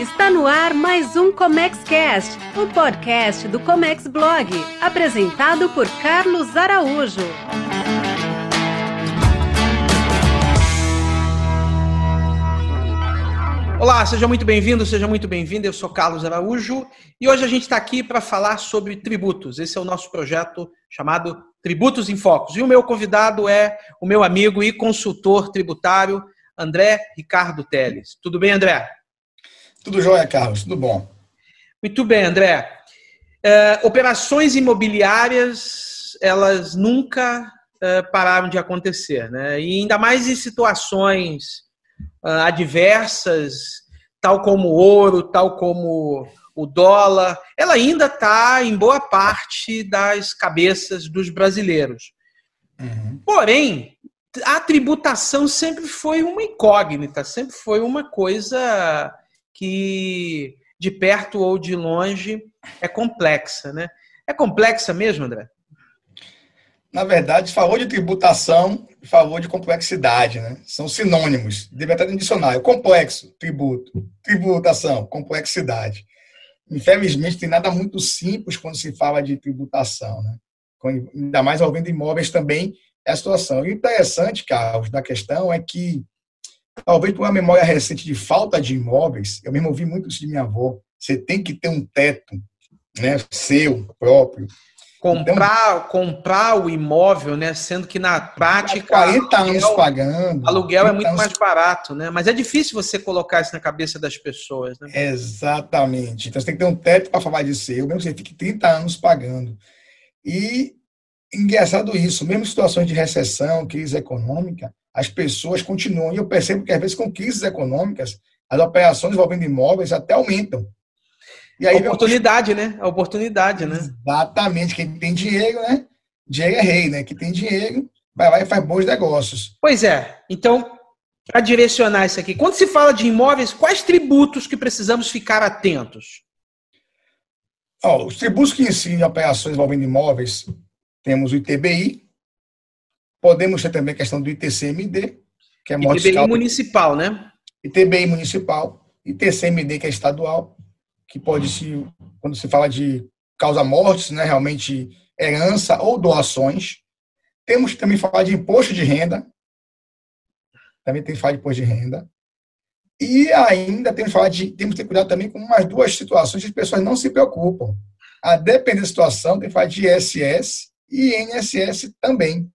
Está no ar mais um Comex Cast, o podcast do Comex Blog, apresentado por Carlos Araújo. Olá, seja muito bem-vindo, seja muito bem-vinda. Eu sou Carlos Araújo e hoje a gente está aqui para falar sobre tributos. Esse é o nosso projeto chamado Tributos em Focos. E o meu convidado é o meu amigo e consultor tributário, André Ricardo Teles. Tudo bem, André? Tudo jóia, Carlos, tudo bom. Muito bem, André. É, operações imobiliárias, elas nunca é, pararam de acontecer, né? E ainda mais em situações uh, adversas, tal como o ouro, tal como o dólar, ela ainda está em boa parte das cabeças dos brasileiros. Uhum. Porém, a tributação sempre foi uma incógnita, sempre foi uma coisa que de perto ou de longe é complexa, né? É complexa mesmo, André? Na verdade, falou de tributação e falou de complexidade, né? São sinônimos. Deve estar no dicionário. Complexo, tributo. Tributação, complexidade. Infelizmente, tem nada muito simples quando se fala de tributação, né? Ainda mais envolvendo imóveis também é a situação. E o interessante, Carlos, da questão é que, talvez por uma memória recente de falta de imóveis, eu mesmo ouvi muito isso de minha avó, você tem que ter um teto né, seu, próprio, comprar, então, comprar o imóvel, né? Sendo que na prática. 40 aluguel, anos pagando. Aluguel é muito anos... mais barato, né? Mas é difícil você colocar isso na cabeça das pessoas, né? Exatamente. Então você tem que ter um teto para falar de seu, mesmo que você fique 30 anos pagando. E engraçado isso, mesmo em situações de recessão, crise econômica, as pessoas continuam. E eu percebo que às vezes com crises econômicas, as operações envolvendo imóveis até aumentam. E aí a oportunidade, né? A oportunidade, né? Exatamente. Quem tem dinheiro, né? Dinheiro é rei, né? Quem tem dinheiro vai lá e faz bons negócios. Pois é. Então, para direcionar isso aqui, quando se fala de imóveis, quais tributos que precisamos ficar atentos? Oh, os tributos que incidem em operações envolvendo imóveis, temos o ITBI, podemos ter também a questão do ITCMD, que é ITBI municipal, né? ITBI municipal, ITCMD, que é estadual, que pode se, quando se fala de causa-mortes, né, realmente herança ou doações. Temos que também falar de imposto de renda. Também tem que falar de imposto de renda. E ainda temos que falar de. Temos que ter cuidado também com umas duas situações que as pessoas não se preocupam. A depender da situação, tem que falar de ISS e INSS também.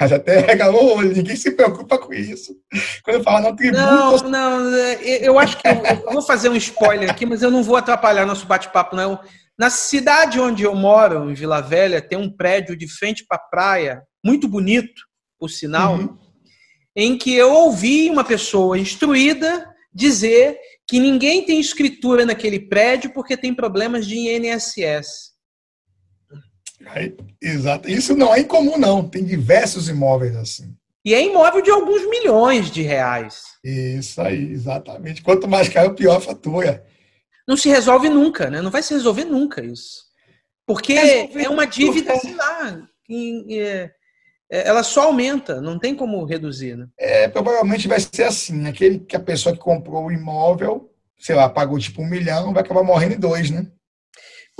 Mas até regalou ninguém se preocupa com isso. Quando eu falo não tributo. Não, não, eu acho que eu, eu, vou fazer um spoiler aqui, mas eu não vou atrapalhar nosso bate-papo, não. Na cidade onde eu moro, em Vila Velha, tem um prédio de frente para a praia, muito bonito, por sinal, uhum. em que eu ouvi uma pessoa instruída dizer que ninguém tem escritura naquele prédio porque tem problemas de INSS. Aí, exato. Isso não é incomum, não. Tem diversos imóveis assim. E é imóvel de alguns milhões de reais. Isso aí, exatamente. Quanto mais caro, pior a fatura. Não se resolve nunca, né? Não vai se resolver nunca isso. Porque Resolver é uma dívida, sei lá, é, é, ela só aumenta, não tem como reduzir, né? É, provavelmente vai ser assim. Aquele que a pessoa que comprou o imóvel, sei lá, pagou tipo um milhão, vai acabar morrendo em dois, né?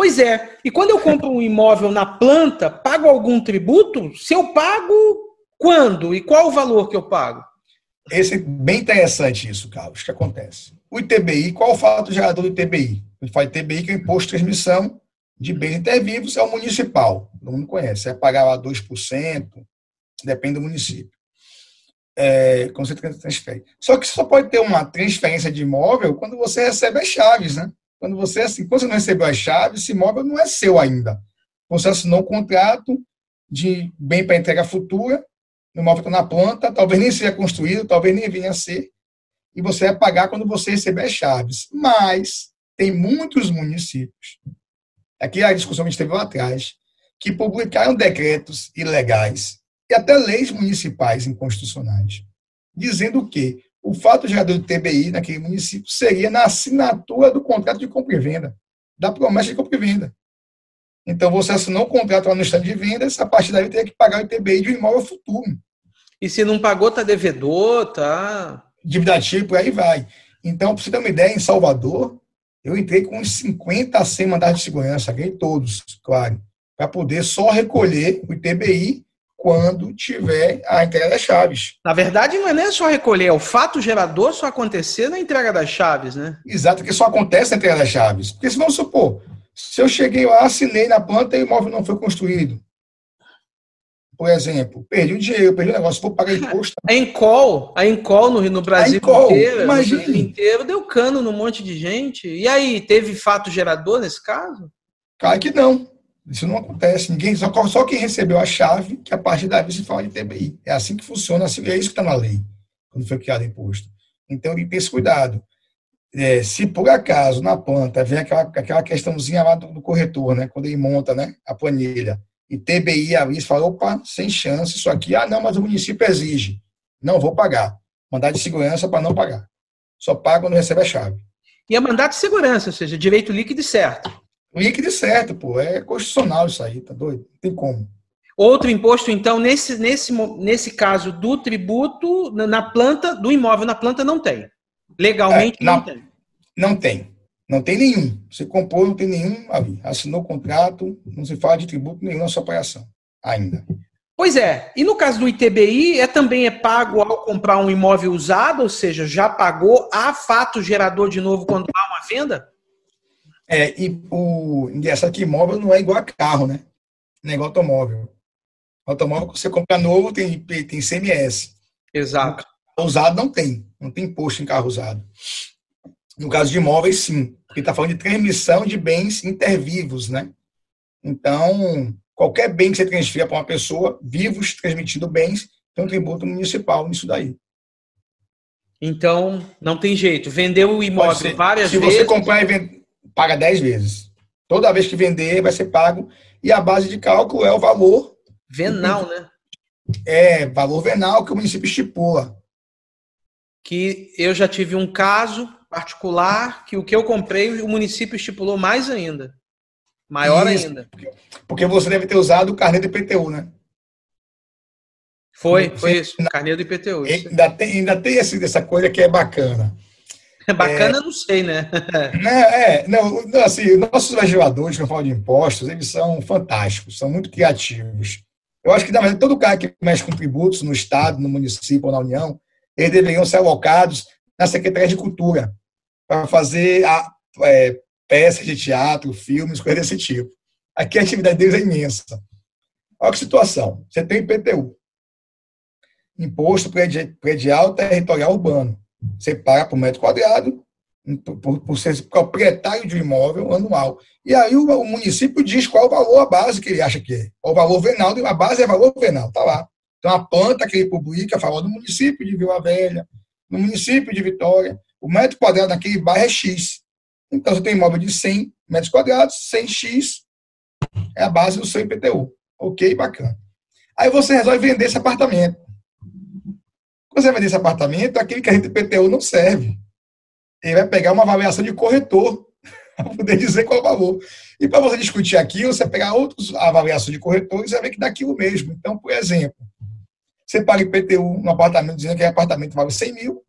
Pois é. E quando eu compro um imóvel na planta, pago algum tributo? Se eu pago, quando? E qual o valor que eu pago? Esse é bem interessante isso, Carlos, que acontece. O ITBI, qual o fato gerador do ITBI? Gente fala ITBI, que é o Imposto de Transmissão de Bens Intervivos, é o municipal. Todo mundo conhece. É pagar lá 2%, depende do município. É, quando você transfere. Só que só pode ter uma transferência de imóvel quando você recebe as chaves, né? Quando você, assim, quando você não recebeu as chaves, esse imóvel não é seu ainda. Você assinou um contrato de bem para entrega futura, o imóvel está na planta, talvez nem seja construído, talvez nem venha a ser, e você vai pagar quando você receber as chaves. Mas tem muitos municípios, aqui a discussão que a gente teve lá atrás, que publicaram decretos ilegais e até leis municipais inconstitucionais, dizendo que o fato gerador do TBI naquele município seria na assinatura do contrato de compra e venda, da promessa de compra e venda. Então, você assinou o contrato lá no estande de vendas, a partir daí teria que pagar o ITBI de um imóvel futuro. E se não pagou, tá devedor, tá. Dívida tipo, aí vai. Então, para você ter uma ideia, em Salvador, eu entrei com uns 50 a 100 mandados de segurança, ganhei todos, claro, para poder só recolher o ITBI quando tiver a entrega das chaves. Na verdade, não é nem só recolher, é o fato gerador só acontecer na entrega das chaves, né? Exato, que só acontece na entrega das chaves. Porque se vamos supor, se eu cheguei lá, assinei na planta e o imóvel não foi construído, por exemplo, perdi o dinheiro, perdi o negócio, vou pagar imposto. A Encol, a Encol no, no Brasil Encol, inteiro, imagine. no inteiro, deu cano num monte de gente. E aí, teve fato gerador nesse caso? Claro que não. Isso não acontece. Ninguém, só, só quem recebeu a chave, que a partir daí se fala de TBI. É assim que funciona, assim, é isso que está na lei, quando foi criado o imposto. Então, tem esse cuidado. É, se por acaso na planta vem aquela, aquela questãozinha lá do, do corretor, né, quando ele monta né, a planilha, e TBI ali, fala, opa, sem chance, isso aqui, ah, não, mas o município exige. Não vou pagar. Mandar de segurança para não pagar. Só paga quando recebe a chave. E é mandado de segurança, ou seja, direito líquido e certo. Líquido certo, pô. É constitucional isso aí, tá doido? Não tem como. Outro imposto, então, nesse, nesse, nesse caso do tributo, na planta, do imóvel na planta, não tem. Legalmente é, não tem. Não tem. Não tem nenhum. Você comprou, não tem nenhum ali. Assinou o contrato, não se fala de tributo nenhum na sua ainda. Pois é. E no caso do ITBI, é também é pago ao comprar um imóvel usado, ou seja, já pagou a fato gerador de novo quando há uma venda? É, e o engraçado que imóvel não é igual a carro, né? Não é igual automóvel. Automóvel, que você compra novo, tem, tem CMS. Exato. Usado não tem. Não tem imposto em carro usado. No caso de imóveis, sim, porque está falando de transmissão de bens intervivos, né? Então, qualquer bem que você transfira para uma pessoa, vivos transmitindo bens, tem um tributo municipal nisso daí. Então, não tem jeito. Vendeu o imóvel várias se vezes. Se você comprar e vende, paga 10 vezes. Toda vez que vender, vai ser pago. E a base de cálculo é o valor. Venal, né? É, valor venal que o município estipula. Que eu já tive um caso particular que o que eu comprei o município estipulou mais ainda. Maior Isso, ainda. Porque você deve ter usado o carnê do IPTU, né? Foi, foi isso, carnê do IPTU. Ainda tem, ainda tem essa coisa que é bacana. É bacana, é, não sei, né? né é, não, assim, nossos legisladores, eu falo de impostos, eles são fantásticos, são muito criativos. Eu acho que, na verdade, todo cara que mexe com tributos no Estado, no município ou na União, eles deveriam ser alocados na Secretaria de Cultura para fazer a, é, peças de teatro, filmes, coisas desse tipo. Aqui a atividade deles é imensa. Olha que situação. Você tem IPTU, Imposto Predial Territorial Urbano. Você paga por metro quadrado, por, por ser proprietário de um imóvel anual. E aí o, o, município diz qual o valor, a base que ele acha que é. O valor venal, a base é valor venal, está lá. Então a planta que ele publica a favor do município de Vila Velha, no município de Vitória, o metro quadrado naquele bairro é X. Então, você tem imóvel de 100 metros quadrados, 100X é a base do seu IPTU. Ok, bacana. Aí você resolve vender esse apartamento. Quando você vender esse apartamento, aquele que a gente IPTU não serve. Ele vai pegar uma avaliação de corretor para poder dizer qual é o valor. E para você discutir aquilo, você pegar outras avaliações de corretores e vai ver que dá aquilo mesmo. Então, por exemplo, você paga IPTU no apartamento dizendo que o apartamento vale 100 mil,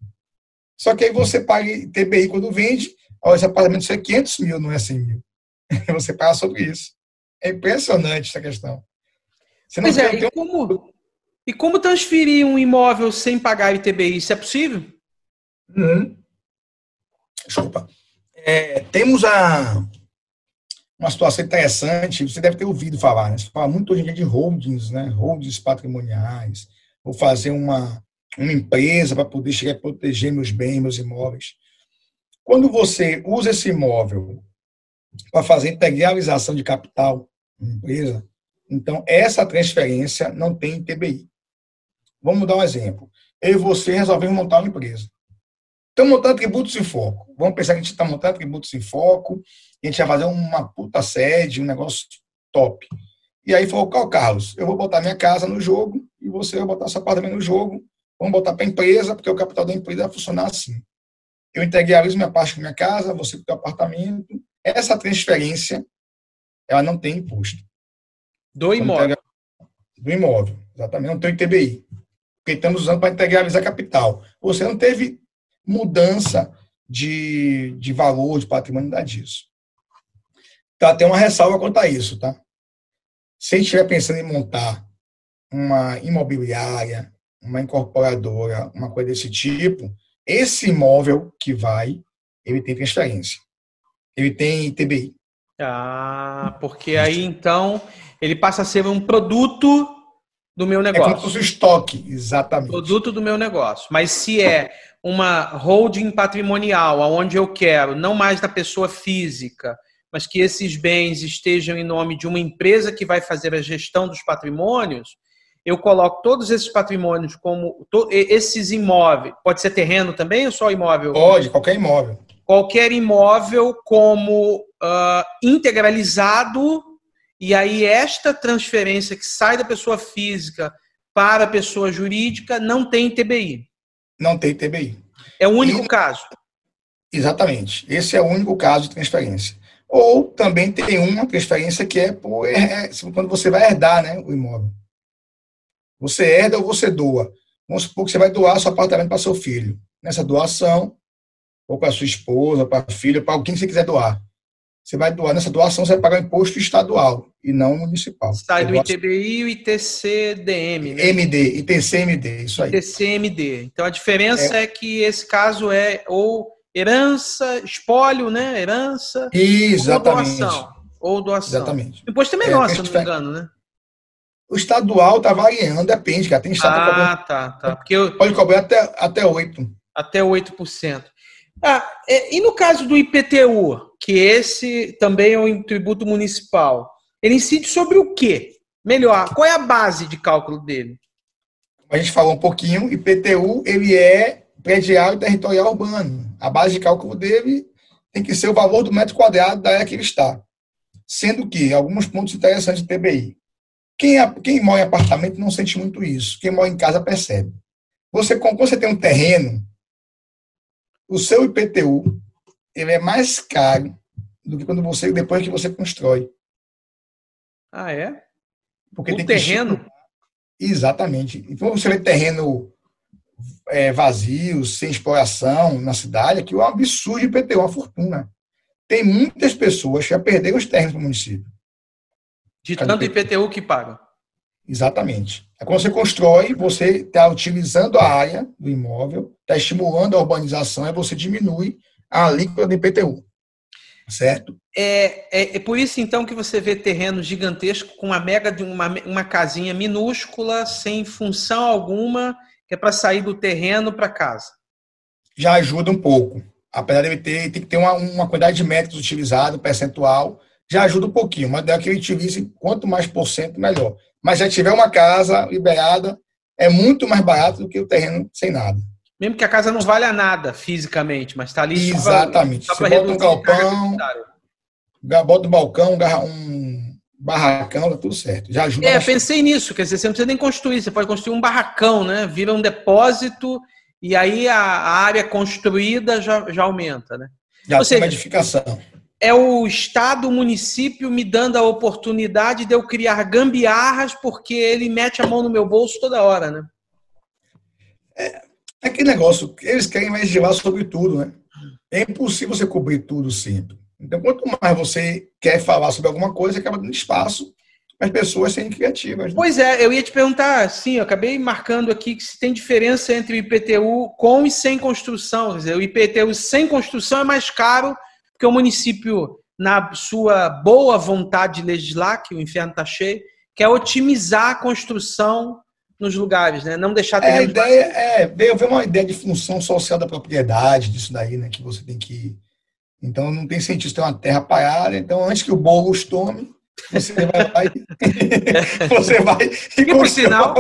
só que aí você paga TBI quando vende, ó, esse apartamento é 500 mil, não é 100 mil. Você paga sobre isso. É impressionante essa questão. Você não pois é, e, como, e como transferir um imóvel sem pagar ITBI? Isso é possível? Uhum. Desculpa. É, temos a, uma situação interessante, você deve ter ouvido falar, né? Você fala muito hoje em dia de holdings, né? Holdings patrimoniais. Vou fazer uma, uma empresa para poder chegar a proteger meus bens, meus imóveis. Quando você usa esse imóvel para fazer integralização de capital empresa, então essa transferência não tem TBI. Vamos dar um exemplo. Eu e você resolvemos montar uma empresa. Estamos montando tributos em foco. Vamos pensar que a gente está montando tributos em foco, e a gente vai fazer uma puta sede, um negócio top. E aí falou, Carlos, eu vou botar minha casa no jogo e você vai botar seu apartamento no jogo Vamos botar para a empresa, porque o capital da empresa vai funcionar assim. Eu integralizo minha parte com minha casa, você com o seu apartamento. Essa transferência, ela não tem imposto. Do imóvel. Do imóvel, exatamente. Não tem ITBI. Porque estamos usando para integralizar capital. Você não teve mudança de, de valor, de patrimônio, nada disso. Então, tem uma ressalva quanto a isso, tá? Se a gente estiver pensando em montar uma imobiliária, uma incorporadora, uma coisa desse tipo, esse imóvel que vai, ele tem transferência. Ele tem TBI. Ah, porque aí então ele passa a ser um produto do meu negócio. É como se estoque, exatamente. Produto do meu negócio. Mas se é uma holding patrimonial, onde eu quero, não mais da pessoa física, mas que esses bens estejam em nome de uma empresa que vai fazer a gestão dos patrimônios, eu coloco todos esses patrimônios como esses imóveis. Pode ser terreno também ou só imóvel? Pode, qualquer imóvel. Qualquer imóvel como uh, integralizado, e aí esta transferência que sai da pessoa física para a pessoa jurídica não tem TBI. Não tem TBI. É o único e, caso. Exatamente. Esse é o único caso de transferência. Ou também tem uma transferência que é por é, quando você vai herdar né, o imóvel. Você herda ou você doa. Vamos supor que você vai doar seu apartamento para seu filho. Nessa doação, ou para sua esposa, para a filha, para quem você quiser doar. Você vai doar. Nessa doação, você vai pagar o imposto estadual e não municipal. Sai do ITBI e o ITCDM. Né? MD, ITCMD, isso aí. ITCMD. Então a diferença é, é que esse caso é ou herança, espólio, né? Herança. Exatamente. Ou doação. Ou doação. Exatamente. Depois também é, nossa, se não me engano, né? O estadual está variando, depende, cara. Tem estado ah, cobrando, tá, tá. Porque eu, pode cobrar até, até 8%. Até 8%. Ah, e no caso do IPTU, que esse também é um tributo municipal, ele incide sobre o quê? Melhor, qual é a base de cálculo dele? A gente falou um pouquinho, IPTU, ele é prediário territorial urbano. A base de cálculo dele tem que ser o valor do metro quadrado da área que ele está. Sendo que, alguns pontos interessantes de TBI. Quem, quem mora em apartamento não sente muito isso. Quem mora em casa percebe. Você, quando você tem um terreno, o seu IPTU ele é mais caro do que quando você depois que você constrói. Ah, é? Porque o tem terreno? Que... Exatamente. Então você vê terreno é, vazio, sem exploração na cidade, aqui é um absurdo de IPTU, uma fortuna. Tem muitas pessoas que já perderam os terrenos do município. De tanto IPTU que paga. Exatamente. É quando você constrói, você está utilizando a área do imóvel, está estimulando a urbanização, e você diminui a alíquota do IPTU. Certo? É, é, é, por isso, então, que você vê terreno gigantesco com uma mega de uma, uma casinha minúscula, sem função alguma, que é para sair do terreno para casa. Já ajuda um pouco. Apesar de ter, tem que ter uma, uma quantidade de metros utilizado, percentual, já ajuda um pouquinho, mas é que ele utilize quanto mais por cento, melhor. Mas se tiver uma casa liberada, é muito mais barato do que o terreno sem nada. Mesmo que a casa não valha nada fisicamente, mas está ali Exatamente. Só pra, Você bota um galpão, bota um balcão, um barracão, tá tudo certo. Já ajuda. É, bastante. pensei nisso, quer dizer, você não precisa nem construir, você pode construir um barracão, né? Vira um depósito e aí a, área construída já, já aumenta, né? Já Ou tem seja, edificação é o Estado, o município me dando a oportunidade de eu criar gambiarras porque ele mete a mão no meu bolso toda hora, né? É, é aquele negócio, eles querem legislar sobre tudo, né? É impossível você cobrir tudo sempre. Então, quanto mais você quer falar sobre alguma coisa, acaba dando espaço para as pessoas serem criativas. Né? Pois é, eu ia te perguntar, sim, eu acabei marcando aqui que se tem diferença entre o IPTU com e sem construção. Quer dizer, o IPTU sem construção é mais caro porque o município, na sua boa vontade de legislar, que o inferno está cheio, quer otimizar a construção nos lugares, né? Não deixar é, a ideia é veio uma ideia de função social da propriedade disso daí, né? Que você tem que então não tem sentido ter uma terra parada. Então antes que o Boulos tome, você vai e você vai que por sinal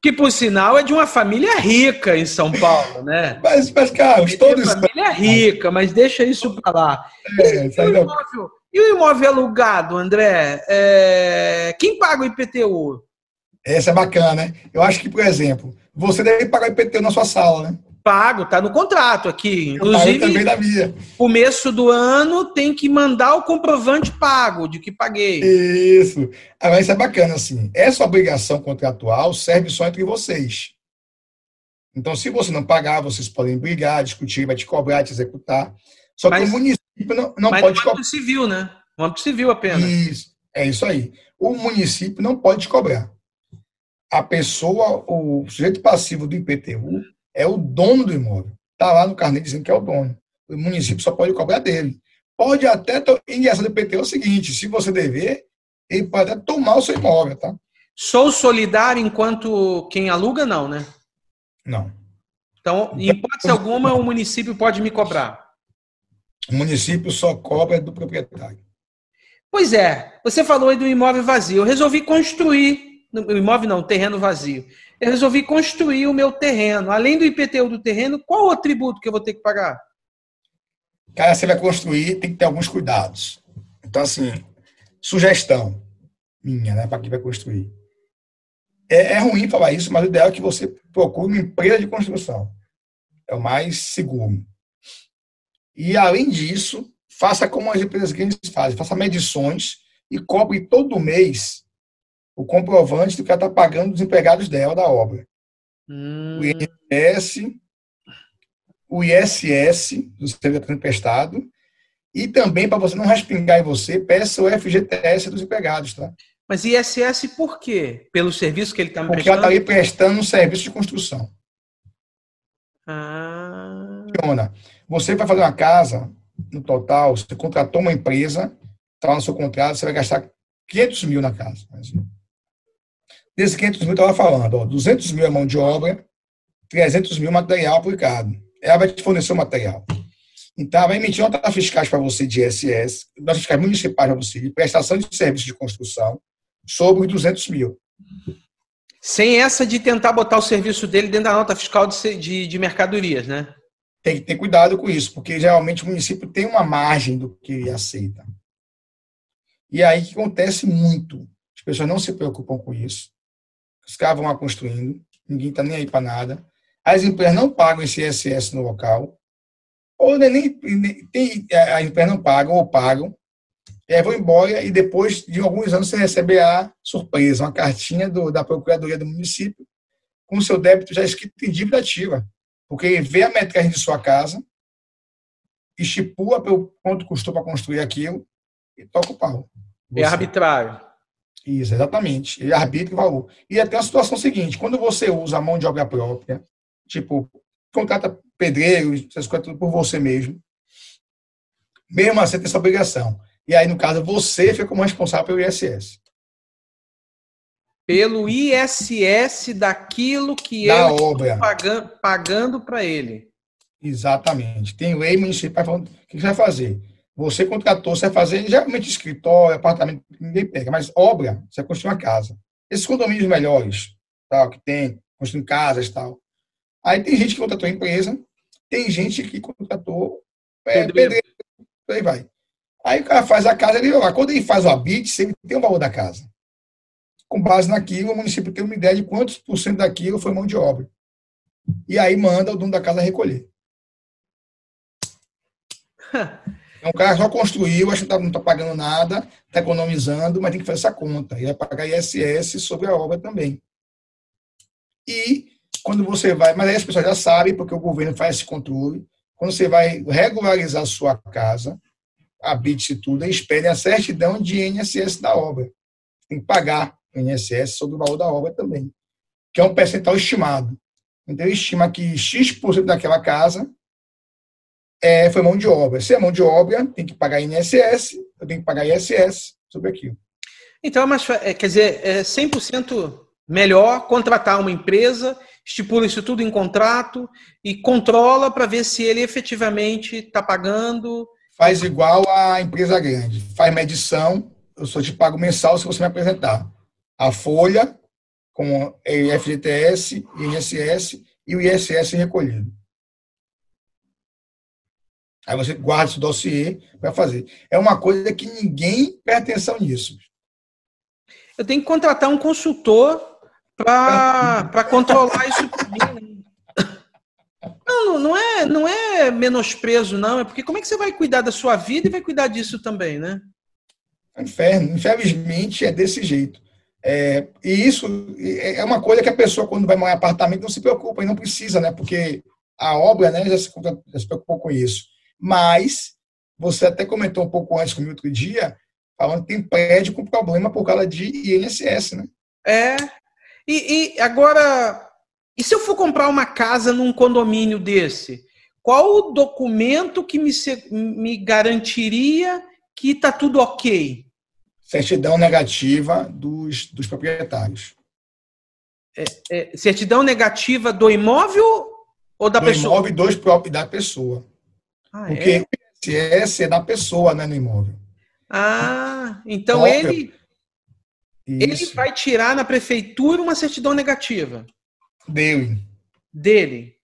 que por sinal é de uma família rica em São Paulo, né? Mas, mas Carlos, todos família rica, mas deixa isso para lá. É, e, e, o imóvel, e, o imóvel, alugado, André? É, quem paga o IPTU? Essa é bacana, né? Eu acho que, por exemplo, você deve pagar o IPTU na sua sala, né? Pago, tá no contrato aqui. Inclusive, também da minha. começo do ano tem que mandar o comprovante pago de que paguei. Isso. Agora, isso é bacana, assim. Essa obrigação contratual serve só entre vocês. Então, se você não pagar, vocês podem brigar, discutir, vai te cobrar, te executar. Só Mas- que o município não, não Mas pode cobrar. âmbito civil, né? No âmbito civil apenas. Isso, é isso aí. O município não pode te cobrar. A pessoa, o sujeito passivo do IPTU é o dono do imóvel. Está lá no carnê dizendo que é o dono. O município só pode cobrar dele. Pode até. to- E essa do IPTU é o seguinte: se você dever, ele pode até tomar o seu imóvel, tá? Sou solidário enquanto quem aluga, não, né? Não. Então, em hipótese alguma, o município pode me cobrar. O município só cobra do proprietário. Pois é, você falou aí do imóvel vazio. Eu resolvi construir, imóvel não, terreno vazio. Eu resolvi construir o meu terreno. Além do IPTU do terreno, qual o tributo que eu vou ter que pagar? Cara, você vai construir, tem que ter alguns cuidados. Então, assim, sugestão minha, né, para quem vai construir. É, é ruim falar isso, mas o ideal é que você procure uma empresa de construção. É o mais seguro. E, além disso, faça como as empresas grandes fazem, faça medições e cobre todo mês o comprovante do que ela está pagando dos empregados dela da obra. Hum, O INSS, o ISS, do serviço emprestado, e também, para você não respingar em você, peça o FGTS dos empregados, tá? mas ISS por quê? Pelo serviço que ele está me Porque ela está prestando? ali prestando um serviço de construção. Ah, Funciona. Você vai fazer uma casa, no total, você contratou uma empresa, está lá no seu contrato, você vai gastar 500 mil na casa. Desses 500 mil, estava falando, ó, 200 mil é mão de obra, 300 mil é material aplicado. Ela vai te fornecer o material. Então, ela vai emitir notas fiscais para você de ISS, notas fiscais municipais para você, de prestação de serviço de construção, sobre os 200 mil. sem essa de tentar botar o serviço dele dentro da nota fiscal de, de, de mercadorias, né? Tem que ter cuidado com isso, porque geralmente o município tem uma margem do que aceita. E aí que acontece muito. As pessoas não se preocupam com isso. Os caras vão lá construindo, ninguém está nem aí para nada. As empresas não pagam esse ISS no local. Ou nem, nem- nem- tem, as empresas não pagam, ou pagam. E aí vão embora e depois de alguns anos você recebe a surpresa, uma cartinha do- da Procuradoria do município com seu débito já escrito em dívida ativa. Porque vê a metragem de sua casa, estipula pelo quanto custou para construir aquilo e toca o pau. É Você- arbitrário. Isso, exatamente. Ele arbitra o valor. E até a situação seguinte: quando você usa a mão de obra própria, tipo, contrata pedreiros, essas coisas tudo por você mesmo, mesmo assim tem essa obrigação. E aí, no caso, você fica como responsável pelo ISS. Pelo ISS daquilo que Da eu obra. pagando para ele. Exatamente. Tem lei municipal falando o que você vai fazer. Você contratou, você vai fazer, geralmente escritório, apartamento, ninguém pega, mas obra, você vai construir uma casa. Esses condomínios melhores, tal, que tem, construindo casas e tal. Aí tem gente que contratou empresa, tem gente que contratou é, Pedreiro. aí vai. Aí o cara faz a casa, ele, ó, quando ele faz o habite, ele tem o valor da casa. Com base naquilo, o município tem uma ideia de quantos por cento daquilo foi mão de obra. E aí manda o dono da casa recolher. Então, o cara só construiu, acho que não está pagando nada, está economizando, mas tem que fazer essa conta. E vai pagar ISS sobre a obra também. E quando você vai, mas aí as pessoas já sabem, porque o governo faz esse controle, quando você vai regularizar sua casa, habite e tudo, espere a certidão de INSS da obra. Tem que pagar o INSS sobre o valor da obra também, que é um percentual estimado. Então, ele estima que X% daquela casa é, foi mão de obra. Se é mão de obra, tem que pagar INSS, eu tenho que pagar ISS sobre aquilo. Então, fa- é, quer dizer, é 100% melhor contratar uma empresa, estipula isso tudo em contrato e controla para ver se ele efetivamente está pagando. Faz igual a empresa grande. Faz medição, eu só te pago mensal se você me apresentar. A folha com FGTS, INSS e o ISS recolhido. Aí você guarda esse dossiê para fazer. É uma coisa que ninguém presta atenção nisso. Eu tenho que contratar um consultor para controlar isso mim. né? Não, não é, não é menosprezo, não. É porque como é que você vai cuidar da sua vida e vai cuidar disso também, né? É inferno. Infelizmente, é desse jeito. É, e isso é uma coisa que a pessoa, quando vai morar em apartamento, não se preocupa e não precisa, né? Porque a obra né, já, se, já se preocupou com isso. Mas, você até comentou um pouco antes comigo outro dia, falando que tem prédio com problema por causa de INSS, né? É. E, e agora, e se eu for comprar uma casa num condomínio desse? Qual o documento que me, me garantiria que está tudo ok? Certidão negativa dos, dos proprietários. É, é, certidão negativa do imóvel ou da do pessoa? imóvel e dos próprios da pessoa. Ah, Porque é? o INSS é da pessoa, né, no imóvel. Ah, então ele ele vai tirar na prefeitura uma certidão negativa. Dele. Dele.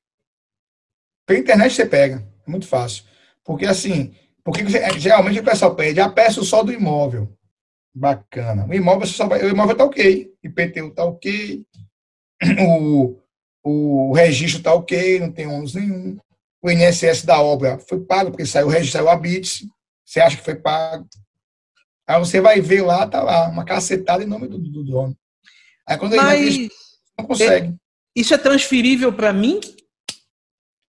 Pela internet você pega. É muito fácil. Porque assim, porque geralmente o pessoal pede a peça só do imóvel. Bacana. O imóvel só vai, o imóvel está ok. IPTU está ok. O, o registro está ok, não tem ônus nenhum. O INSS da obra foi pago, porque saiu o registro, saiu a BITS. Você acha que foi pago. Aí você vai ver lá, tá lá, uma cacetada em nome do, do dono. Aí quando Mas... ele não consegue. É, isso é transferível para mim?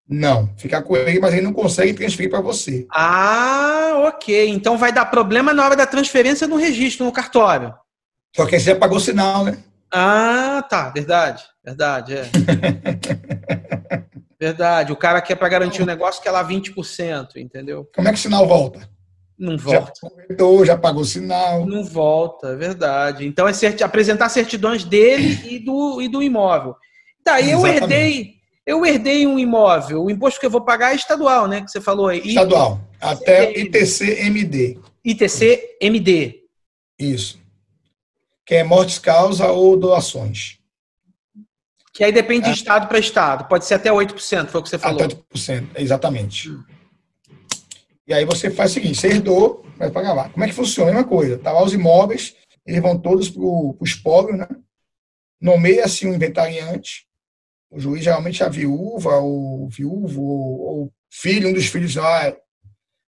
Não, fica com ele, mas ele não consegue transferir para você. Ah, ok. Então vai dar problema na hora da transferência no registro, no cartório. Só que você já pagou sinal, né? Ah, tá. Verdade. Verdade, é. Verdade. O cara quer para garantir o negócio que é lá 20%, entendeu? Como é que o sinal volta? Não volta. Já comentou, já pagou sinal. Não volta, é verdade. Então é certi apresentar certidões dele e do, e do imóvel. Tá, eu herdei, eu herdei um imóvel. O imposto que eu vou pagar é estadual, né? Que você falou aí. Estadual. Até ITC-MD. ITC-MD. Isso. Que é mortes causa ou doações. Que aí depende de é. estado para estado. Pode ser até 8%, foi o que você falou. Até 8%, exatamente. Hum. E aí você faz o seguinte, você herdou, vai pagar lá. Como é que funciona? A mesma coisa. Tá lá os imóveis, eles vão todos para o espólio, né? Nomeia-se um inventariante. O juiz geralmente é a viúva, ou viúvo, ou, ou filho, um dos filhos lá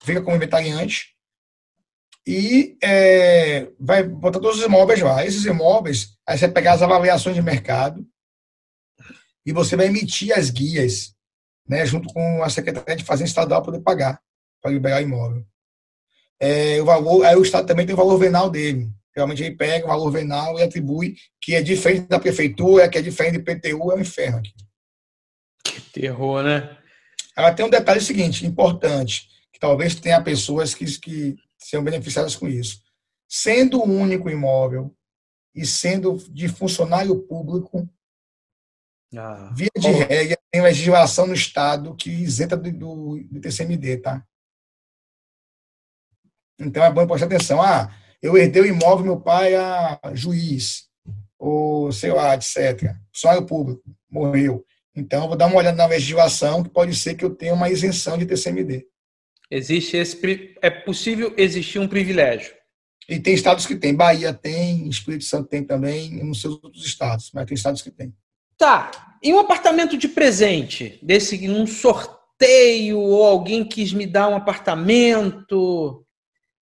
fica como inventariante. E é, vai botar todos os imóveis lá. Esses imóveis, aí você vai pegar as avaliações de mercado e você vai emitir as guias, né, junto com a Secretaria de Fazenda Estadual para poder pagar para liberar imóvel. É, o valor, aí o Estado também tem o valor venal dele. Realmente ele pega o valor venal e atribui, que é diferente da prefeitura, que é diferente do PTU, é um inferno aqui. Que terror, né? Ela tem um detalhe seguinte, importante, que talvez tenha pessoas que, que sejam beneficiadas com isso. Sendo o único imóvel e sendo de funcionário público, ah, via de regra, tem legislação no Estado que isenta do, do, do TCMD, tá? Então é bom prestar atenção. Ah, eu herdei o imóvel, meu pai é juiz, ou sei lá, etc. Sonho público, morreu. Então, eu vou dar uma olhada na legislação, que pode ser que eu tenha uma isenção de TCMD. Existe esse. É possível existir um privilégio. E tem estados que tem. Bahia tem, Espírito Santo tem também, e nos seus outros estados, mas tem estados que tem. Tá. E um apartamento de presente, desse um sorteio, ou alguém quis me dar um apartamento,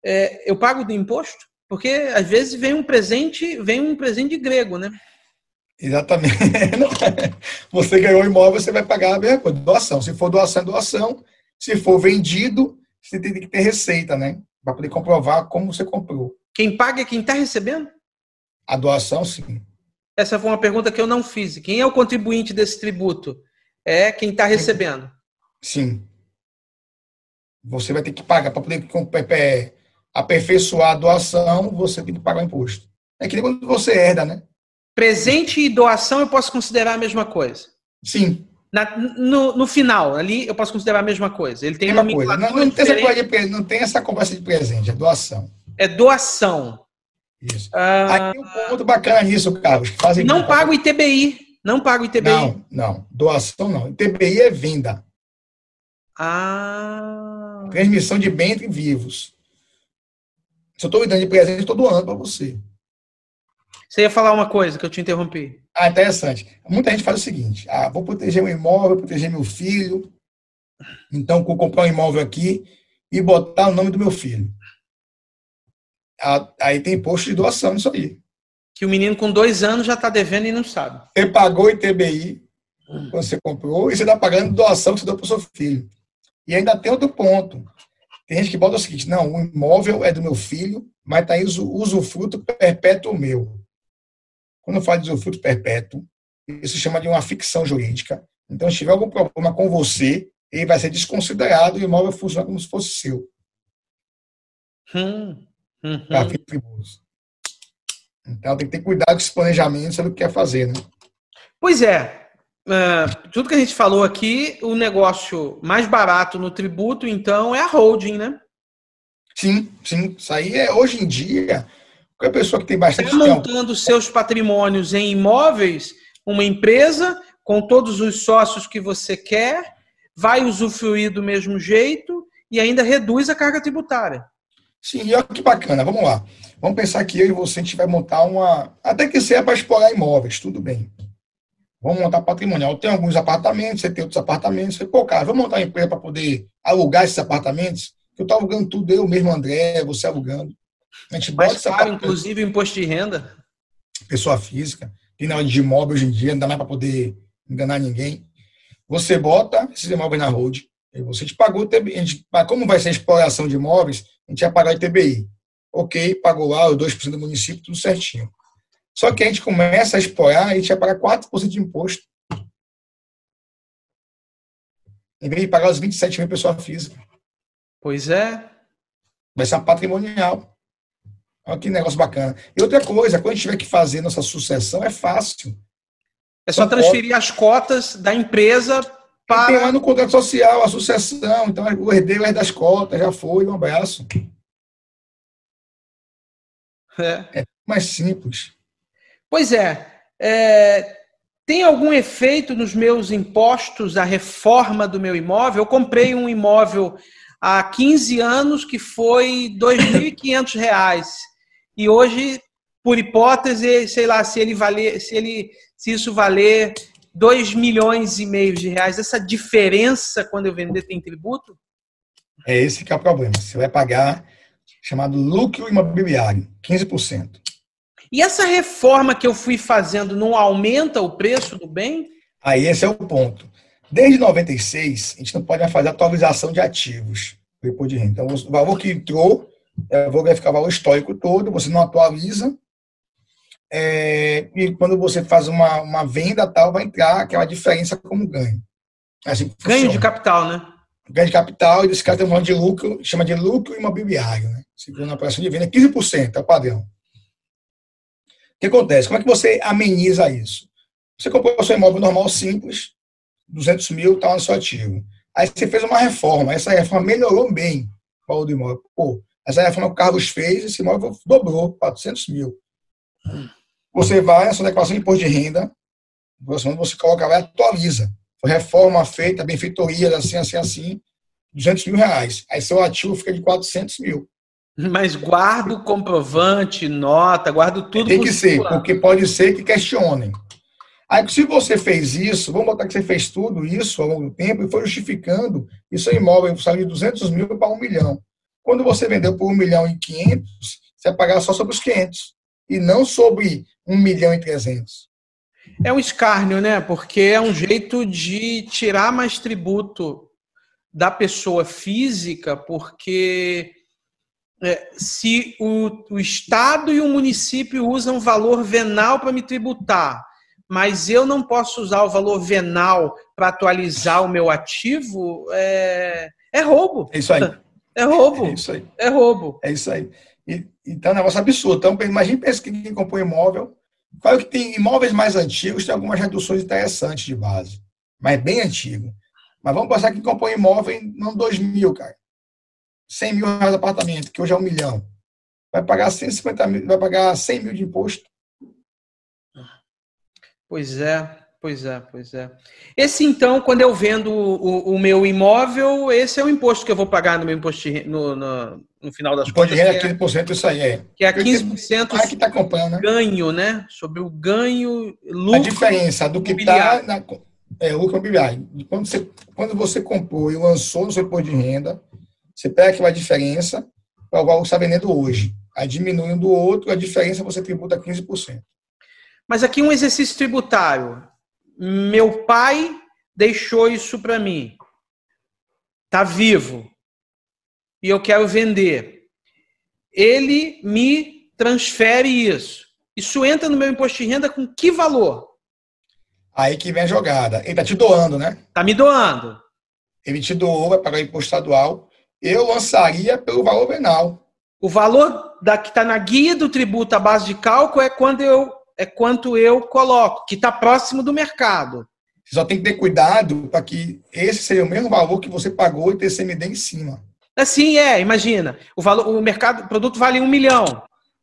é, eu pago do imposto? Porque às vezes vem um presente, vem um presente grego, né? Exatamente. Você ganhou imóvel, você vai pagar a mesma coisa, doação. Se for doação, é doação. Se for vendido, você tem que ter receita, né? Para poder comprovar como você comprou. Quem paga é quem está recebendo? A doação, sim. Essa foi uma pergunta que eu não fiz. Quem é o contribuinte desse tributo? É quem está recebendo. Sim. Você vai ter que pagar para poder aperfeiçoar a doação, você tem que pagar o imposto. É que nem quando você herda, né? Presente e doação eu posso considerar a mesma coisa? Sim. Na, no, no, final, ali, eu posso considerar a mesma coisa. Ele tem uma coisa. Não, não, tem essa de, não tem essa conversa de presente, é doação. É doação. Isso. Ah, Aí tem um ponto bacana nisso, Carlos. Fazem não pago ITBI. Não pago ITBI. Não, não. Doação não. ITBI é venda. Ah. Transmissão de bens vivos. Se eu estou me dando de presente, estou doando para você. Você ia falar uma coisa que eu te interrompi. Ah, interessante. Muita gente faz o seguinte: ah, vou proteger meu imóvel, proteger meu filho. Então, vou comprar um imóvel aqui e botar o nome do meu filho. Aí tem imposto de doação nisso aí. Que o menino com dois anos já está devendo e não sabe. Você pagou ITBI quando você comprou e você está pagando doação que você deu para o seu filho. E ainda tem outro ponto. Tem gente que bota o seguinte: não, o imóvel é do meu filho, mas está aí o usufruto perpétuo meu. Quando eu falo de usufruto perpétuo, isso chama de uma ficção jurídica. Então, se tiver algum problema com você, ele vai ser desconsiderado e o imóvel funciona como se fosse seu. Hum, hum, Então, tem que ter cuidado com esse planejamento, sabe o que quer fazer, né? Pois é. Uh, tudo que a gente falou aqui, o negócio mais barato no tributo, então, é a holding, né? Sim, sim. Isso aí é, hoje em dia, a pessoa que tem bastante... montando tempo... seus patrimônios em imóveis, uma empresa com todos os sócios que você quer, vai usufruir do mesmo jeito e ainda reduz a carga tributária. Sim, e olha que bacana, vamos lá. Vamos pensar que eu e você a gente vai montar uma. Até que seja para explorar imóveis, tudo bem. Vamos montar patrimonial. Tem alguns apartamentos, você tem outros apartamentos. Você, pô, cara, vamos montar uma empresa para poder alugar esses apartamentos? Eu estou alugando tudo, eu mesmo, André, você alugando. A gente bota Mais caro, inclusive, imposto de renda. Pessoa física. Tem na hora de imóvel hoje em dia, não dá mais para poder enganar ninguém. Você bota esses imóveis na road, você te pagou, a gente, como vai ser a exploração de imóveis, a gente vai pagar ITBI. Ok, pagou lá os 2% do município, tudo certinho. Só que a gente começa a explorar, a gente vai pagar 4% de imposto. Em vez de pagar os 27 mil pessoa física. Pois é. Vai ser patrimonial. Olha que negócio bacana. E outra coisa, quando a gente tiver que fazer nossa sucessão, é fácil. É só transferir as cotas da empresa para. Tem lá no contrato social, a sucessão. Então, o herdeiro é das cotas, já foi, um abraço. É. é mais simples. Pois é, é. Tem algum efeito nos meus impostos a reforma do meu imóvel? Eu comprei um imóvel há 15 anos que foi R$ 2.500 e hoje, por hipótese, sei lá, se ele valer, se ele se isso valer 2 milhões e meio de reais, essa diferença quando eu vender tem tributo? É esse que é o problema. Você vai pagar chamado lucro imobiliário, 15%. E essa reforma que eu fui fazendo não aumenta o preço do bem? Aí esse é o ponto. Desde 96, a gente não pode mais fazer atualização de ativos depois de renda. Então, o valor que entrou, eu vou verificar o valor histórico todo, você não atualiza, é, e quando você faz uma, uma venda tal, vai entrar aquela diferença como ganho. Assim ganho de capital, né? Ganho de capital, e desse cara tem um de lucro, chama de lucro imobiliário, né? Segundo a operação de venda, 15% é o padrão. O que acontece? Como é que você ameniza isso? Você comprou o seu imóvel normal simples, 200 mil, está no seu ativo. Aí você fez uma reforma, essa reforma melhorou bem o valor do imóvel. Pô, essa reforma que o Carlos fez, esse imóvel dobrou, 400 mil. Você vai na sua declaração de imposto de renda, você coloca lá e atualiza. Reforma feita, benfeitoria, assim, assim, assim, 200 mil reais. Aí seu ativo fica de 400 mil. Mas guardo comprovante, nota, guardo tudo. Tem que ser, porque pode ser que questionem. Aí, se você fez isso, vamos botar que você fez tudo isso ao longo do tempo e foi justificando, e seu imóvel saiu de 200 mil para 1 milhão. Quando você vendeu por 1 milhão e 500, você vai pagar só sobre os 500 e não sobre 1 milhão e 300. É um escárnio, né? Porque é um jeito de tirar mais tributo da pessoa física, porque é, se o, o Estado e o município usam valor venal para me tributar, mas eu não posso usar o valor venal para atualizar o meu ativo, é, é roubo. É isso aí. É roubo. É isso aí. É roubo. É isso aí. E, então, é um negócio absurdo. Então, imagine pensa que quem compõe imóvel. Claro que tem imóveis mais antigos, tem algumas reduções interessantes de base, mas bem antigo. Mas vamos pensar que compõe imóvel em não 2 mil, cara. 100 mil reais de apartamento, que hoje é um milhão. Vai pagar 150 mil, vai pagar 100 mil de imposto. Pois é. Pois é, pois é. Esse então, quando eu vendo o, o, meu imóvel, esse é o imposto que eu vou pagar no meu imposto de, no, no, no final das contas. Pode renda é 15%, isso aí é. Que é 15% ah, que tá comprando, né? ganho, né? Sobre o ganho, lucro. A diferença do que está na é, lucro imobiliário. Quando você, quando você comprou e lançou no seu imposto de renda, você pega aquela diferença para o valor que está vendendo hoje. Aí diminuindo o outro, a diferença você tributa 15%. Mas aqui um exercício tributário. Meu pai deixou isso para mim. Tá vivo. E eu quero vender. Ele me transfere isso. Isso entra no meu imposto de renda com que valor? Aí que vem a jogada. Ele tá te doando, né? Tá me doando. Ele te doou, vai pagar imposto estadual. Eu lançaria pelo valor venal. O valor da, que está na guia do tributo à base de cálculo é quando eu é quanto eu coloco, que está próximo do mercado. Você só tem que ter cuidado para que esse seja o mesmo valor que você pagou e ter CMD em cima. Assim é, imagina. O valor, o mercado, o produto vale um milhão.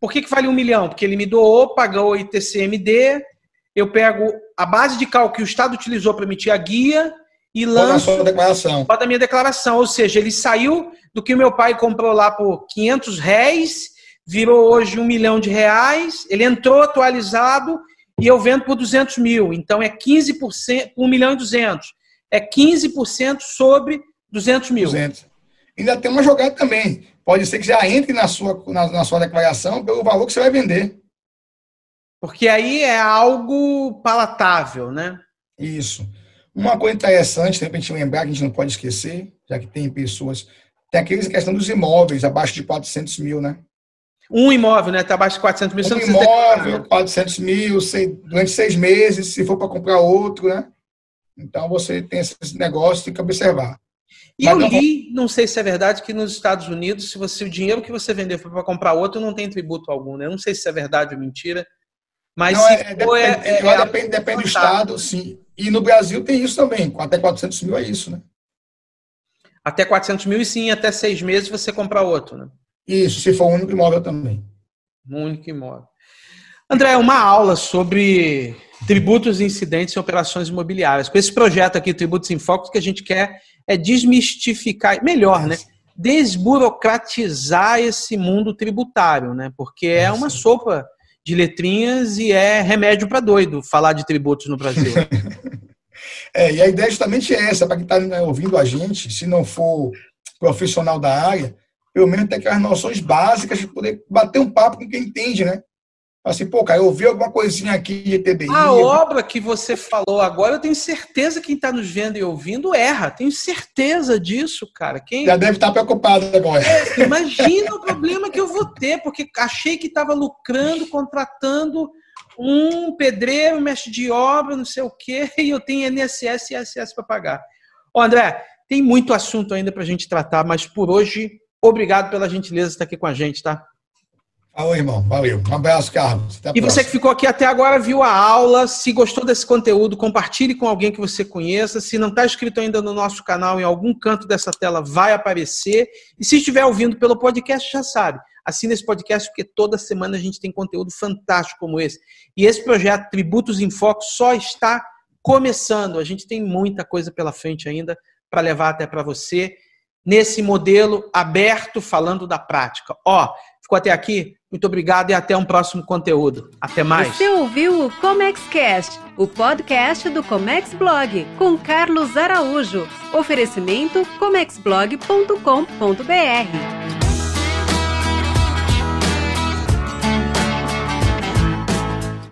Por que, que vale um milhão? Porque ele me doou, pagou o ITCMD, eu pego a base de cálculo que o Estado utilizou para emitir a guia e lanço a declaração. da minha declaração. Ou seja, ele saiu do que o meu pai comprou lá por 500 réis, virou hoje um milhão de reais, ele entrou atualizado e eu vendo por 200 mil. Então é 15%, 1 milhão e 200. É 15% sobre 200 mil. 200. Ainda tem uma jogada também. Pode ser que já entre na sua, na, na sua declaração pelo valor que você vai vender. Porque aí é algo palatável, né? Isso. Uma coisa interessante, de repente lembrar que a gente não pode esquecer, já que tem pessoas. Tem aqueles questão dos imóveis abaixo de 400 mil, né? Um imóvel, né? Está abaixo de 400 mil. Um imóvel, 400 mil, durante seis meses, se for para comprar outro, né? Então você tem esses negócios, tem que observar. E Mas eu li, não sei se é verdade, que nos Estados Unidos, se você o dinheiro que você vender for para comprar outro, não tem tributo algum, né? Eu não sei se é verdade ou mentira. Mas não, é, for, é, depende, é, é, depende, depende do estado, sim. E no Brasil tem isso também. Até 400 mil é isso, né? Até 400 mil e sim, até seis meses você comprar outro, né? Isso, se for um único imóvel também. Um único imóvel. André, uma aula sobre tributos, incidentes e operações imobiliárias. Com esse projeto aqui, Tributos em Foco, o que a gente quer é desmistificar, melhor, né? Desburocratizar esse mundo tributário, né? Porque é uma sopa de letrinhas e é remédio para doido falar de tributos no Brasil. é, e a ideia justamente é essa, para quem está ouvindo a gente, se não for profissional da área, pelo menos ter aquelas noções básicas de poder bater um papo com quem entende, né? Assim, pô, cara, eu ouvi alguma coisinha aqui de TBI. A obra que você falou agora, eu tenho certeza que quem está nos vendo e ouvindo erra. Tenho certeza disso, cara. Quem... Já deve estar preocupado agora. É, imagina o problema que eu vou ter, porque achei que estava lucrando, contratando um pedreiro, mestre de obra, não sei o quê, e eu tenho INSS e ISS para pagar. Ô, André, tem muito assunto ainda para a gente tratar, mas por hoje, obrigado pela gentileza de estar aqui com a gente, tá? Alô, irmão. Valeu. Um abraço, Carlos. e você que ficou aqui até agora, viu a aula. Se gostou desse conteúdo, compartilhe com alguém que você conheça. Se não está inscrito ainda no nosso canal, em algum canto dessa tela vai aparecer. E se estiver ouvindo pelo podcast, já sabe. Assina esse podcast, porque toda semana a gente tem conteúdo fantástico como esse. E esse projeto Tributos em Foco só está começando. A gente tem muita coisa pela frente ainda para levar até para você nesse modelo aberto falando da prática. Ó, ficou até aqui? Muito obrigado e até um próximo conteúdo. Até mais. Você ouviu o ComexCast, o podcast do Comex Blog, com Carlos Araújo. Oferecimento comexblog.com.br.